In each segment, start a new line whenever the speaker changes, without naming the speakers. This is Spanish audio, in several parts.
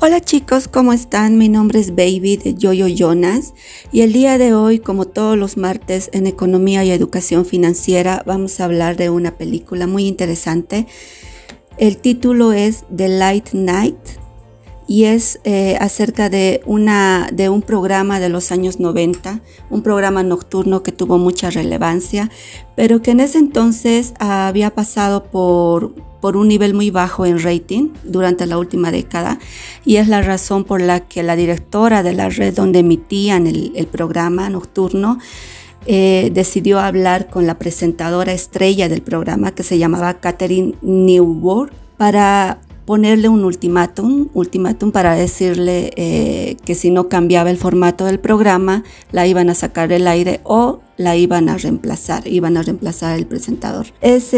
Hola chicos, ¿cómo están? Mi nombre es Baby de Yoyo Jonas y el día de hoy, como todos los martes en Economía y Educación Financiera, vamos a hablar de una película muy interesante. El título es The Light Night y es eh, acerca de, una, de un programa de los años 90, un programa nocturno que tuvo mucha relevancia, pero que en ese entonces había pasado por, por un nivel muy bajo en rating durante la última década y es la razón por la que la directora de la red donde emitían el, programa nocturno eh, decidió hablar con la presentadora estrella del programa que se llamaba Catherine Newborn para ponerle un ultimátum, ultimátum para decirle eh, que si no cambiaba el formato del programa, la iban a sacar del aire o la iban a reemplazar, iban a reemplazar el presentador. Es,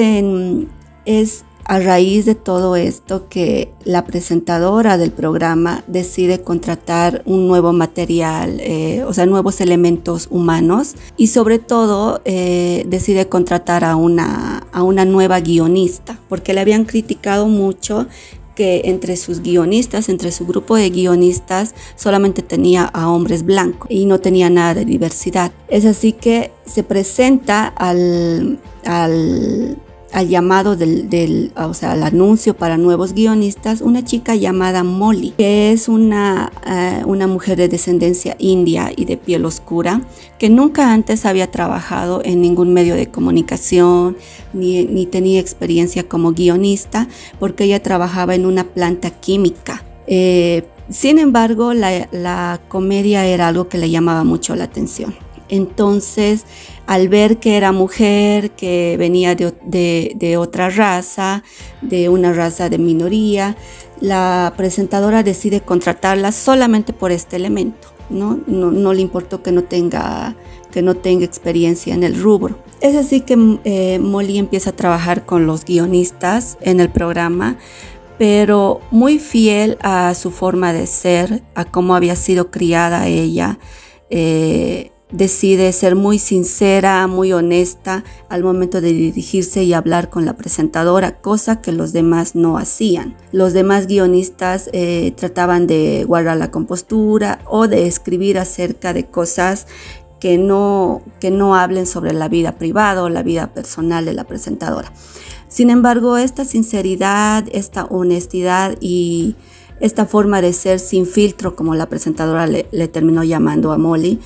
es a raíz de todo esto que la presentadora del programa decide contratar un nuevo material, eh, o sea, nuevos elementos humanos y sobre todo eh, decide contratar a una, a una nueva guionista, porque le habían criticado mucho que entre sus guionistas, entre su grupo de guionistas, solamente tenía a hombres blancos y no tenía nada de diversidad. Es así que se presenta al, al al llamado del, o sea, al anuncio para nuevos guionistas, una chica llamada Molly, que es una, eh, una mujer de descendencia india y de piel oscura, que nunca antes había trabajado en ningún medio de comunicación, ni, ni tenía experiencia como guionista, porque ella trabajaba en una planta química. Eh, sin embargo, la, la comedia era algo que le llamaba mucho la atención. Entonces, al ver que era mujer, que venía de, otra raza, de una raza de minoría, la presentadora decide contratarla solamente por este elemento. No, no, le importó que no, tenga, que no tenga experiencia en el rubro. Es así que eh, Molly empieza a trabajar con los guionistas en el programa, pero muy fiel a su forma de ser, a cómo había sido criada ella. Eh, decide ser muy sincera, muy honesta al momento de dirigirse y hablar con la presentadora, cosa que los demás no hacían. Los demás guionistas eh, trataban de guardar la compostura o de escribir acerca de cosas que no, que no hablen sobre la vida privada o la vida personal de la presentadora. Sin embargo, esta sinceridad, esta honestidad y esta forma de ser sin filtro, como la presentadora le, le terminó llamando a Molly,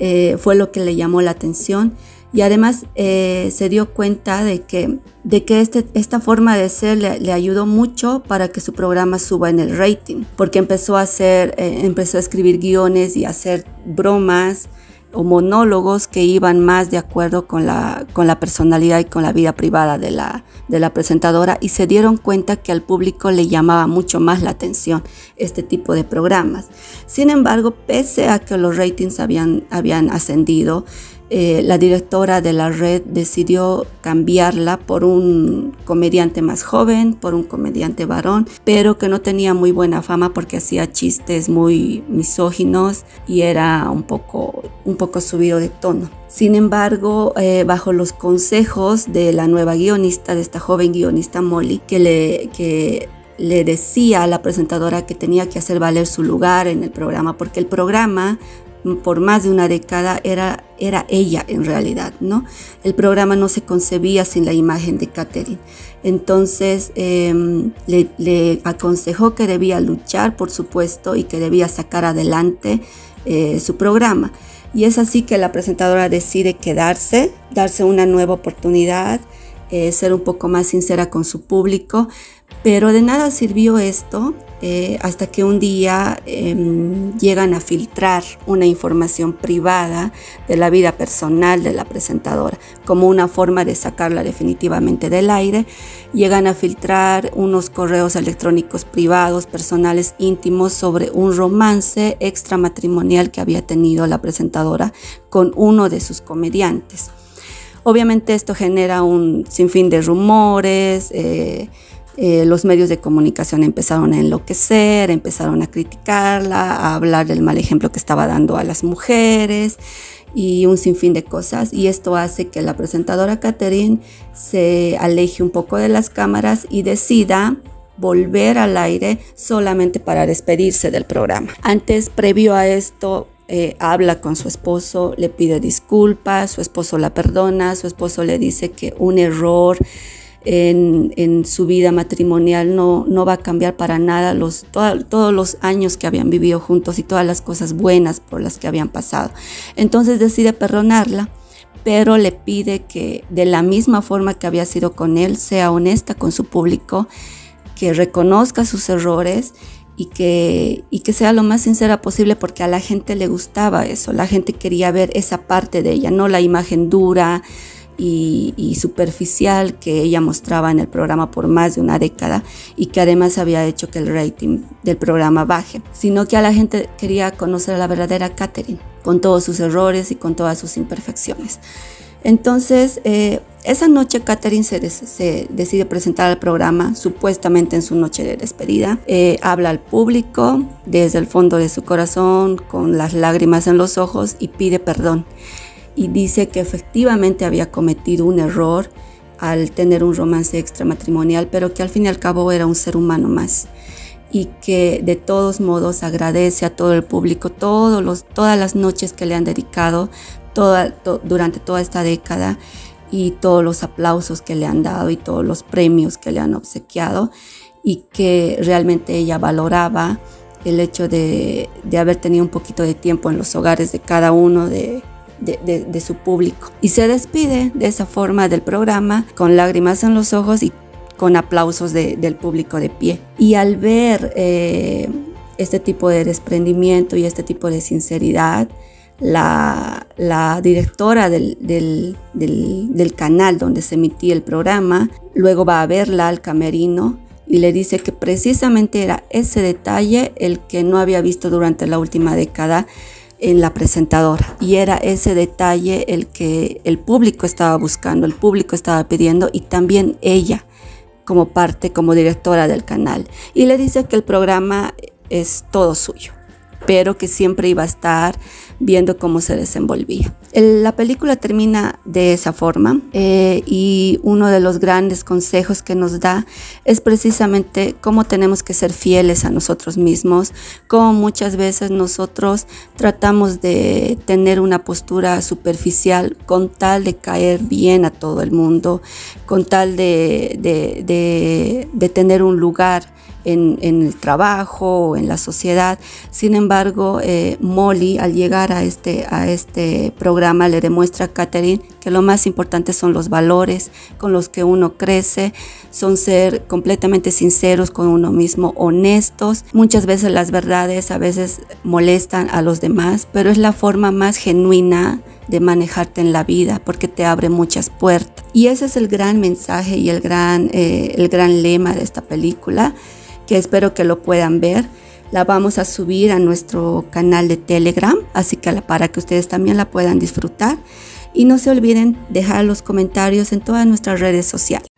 eh, fue lo que le llamó la atención. Y además eh, se dio cuenta de que, de que este, esta forma de ser le, ayudó mucho para que su programa suba en el rating, porque empezó a hacer, eh, empezó a escribir guiones y a hacer bromas monólogos que iban más de acuerdo con la, con la personalidad y con la vida privada de la, de la presentadora y se dieron cuenta que al público le llamaba mucho más la atención este tipo de programas. Sin embargo, pese a que los ratings habían, habían ascendido, eh, la directora de la red decidió cambiarla por un comediante más joven, por un comediante varón, pero que no tenía muy buena fama porque hacía chistes muy misóginos y era un poco, un poco subido de tono. Sin embargo, eh, bajo los consejos de la nueva guionista, de esta joven guionista Molly, que le, que le decía a la presentadora que tenía que hacer valer su lugar en el programa, porque el programa por más de una década era, era ella en realidad, ¿no? El programa no se concebía sin la imagen de Catherine. Entonces em, le, aconsejó que debía luchar, por supuesto, y que debía sacar adelante eh, su programa. Y es así que la presentadora decide quedarse, darse una nueva oportunidad, eh, ser un poco más sincera con su público, pero de nada sirvió esto eh, hasta que un día em, llegan a filtrar una información privada de la vida personal de la presentadora, como una forma de sacarla definitivamente del aire. Llegan a filtrar unos correos electrónicos privados, personales, íntimos, sobre un romance extramatrimonial que había tenido la presentadora con uno de sus comediantes. Obviamente esto genera un sinfín de rumores. Eh, eh, los medios de comunicación empezaron a enloquecer, empezaron a criticarla, a hablar del mal ejemplo que estaba dando a las mujeres y un sinfín de cosas. Y esto hace que la presentadora Catherine se aleje un poco de las cámaras y decida volver al aire solamente para despedirse del programa. Antes, previo a esto, eh, habla con su esposo, le pide disculpas, su esposo la perdona, su esposo le dice que un error en, su vida matrimonial no, no va a cambiar para nada los, todos los años que habían vivido juntos y todas las cosas buenas por las que habían pasado. Entonces decide perdonarla pero le pide que de la misma forma que había sido con él, sea honesta con su público, que reconozca sus errores y que, y que sea lo más sincera posible porque a la gente le gustaba eso, la gente quería ver esa parte de ella, no la imagen dura y, y, superficial que ella mostraba en el programa por más de una década y que además había hecho que el rating del programa baje, sino que a la gente quería conocer a la verdadera Catherine, con todos sus errores y con todas sus imperfecciones. Entonces, eh, esa noche Catherine se, decide presentar al programa, supuestamente en su noche de despedida. Eh, habla al público desde el fondo de su corazón, con las lágrimas en los ojos y pide perdón. Y dice que efectivamente había cometido un error al tener un romance extramatrimonial, pero que al fin y al cabo era un ser humano más. Y que de todos modos agradece a todo el público todos todas las noches que le han dedicado durante toda esta década y todos los aplausos que le han dado y todos los premios que le han obsequiado y que realmente ella valoraba el hecho de haber tenido un poquito de tiempo en los hogares de cada uno de, de, su público. Y se despide de esa forma del programa con lágrimas en los ojos y con aplausos del público de pie. Y al ver eh, este tipo de desprendimiento y este tipo de sinceridad, la, directora del, del, canal donde se emitía el programa, luego va a verla al camerino y le dice que precisamente era ese detalle el que no había visto durante la última década en la presentadora y era ese detalle el que el público estaba buscando, el público estaba pidiendo y también ella como parte, como directora del canal. Y le dice que el programa es todo suyo pero que siempre iba a estar viendo cómo se desenvolvía. La película termina de esa forma eh, y uno de los grandes consejos que nos da es precisamente cómo tenemos que ser fieles a nosotros mismos, cómo muchas veces nosotros tratamos de tener una postura superficial con tal de caer bien a todo el mundo, con tal de, de tener un lugar en, el trabajo o en la sociedad. Sin embargo, eh, Molly al llegar a este, a este programa le demuestra a Catherine que lo más importante son los valores con los que uno crece, son ser completamente sinceros con uno mismo, honestos. Muchas veces las verdades a veces molestan a los demás, pero es la forma más genuina de manejarte en la vida porque te abre muchas puertas. Y ese es el gran mensaje y el gran, eh, el gran lema de esta película que espero que lo puedan ver. La vamos a subir a nuestro canal de Telegram, así que para que ustedes también la puedan disfrutar. Y no se olviden dejar los comentarios en todas nuestras redes sociales.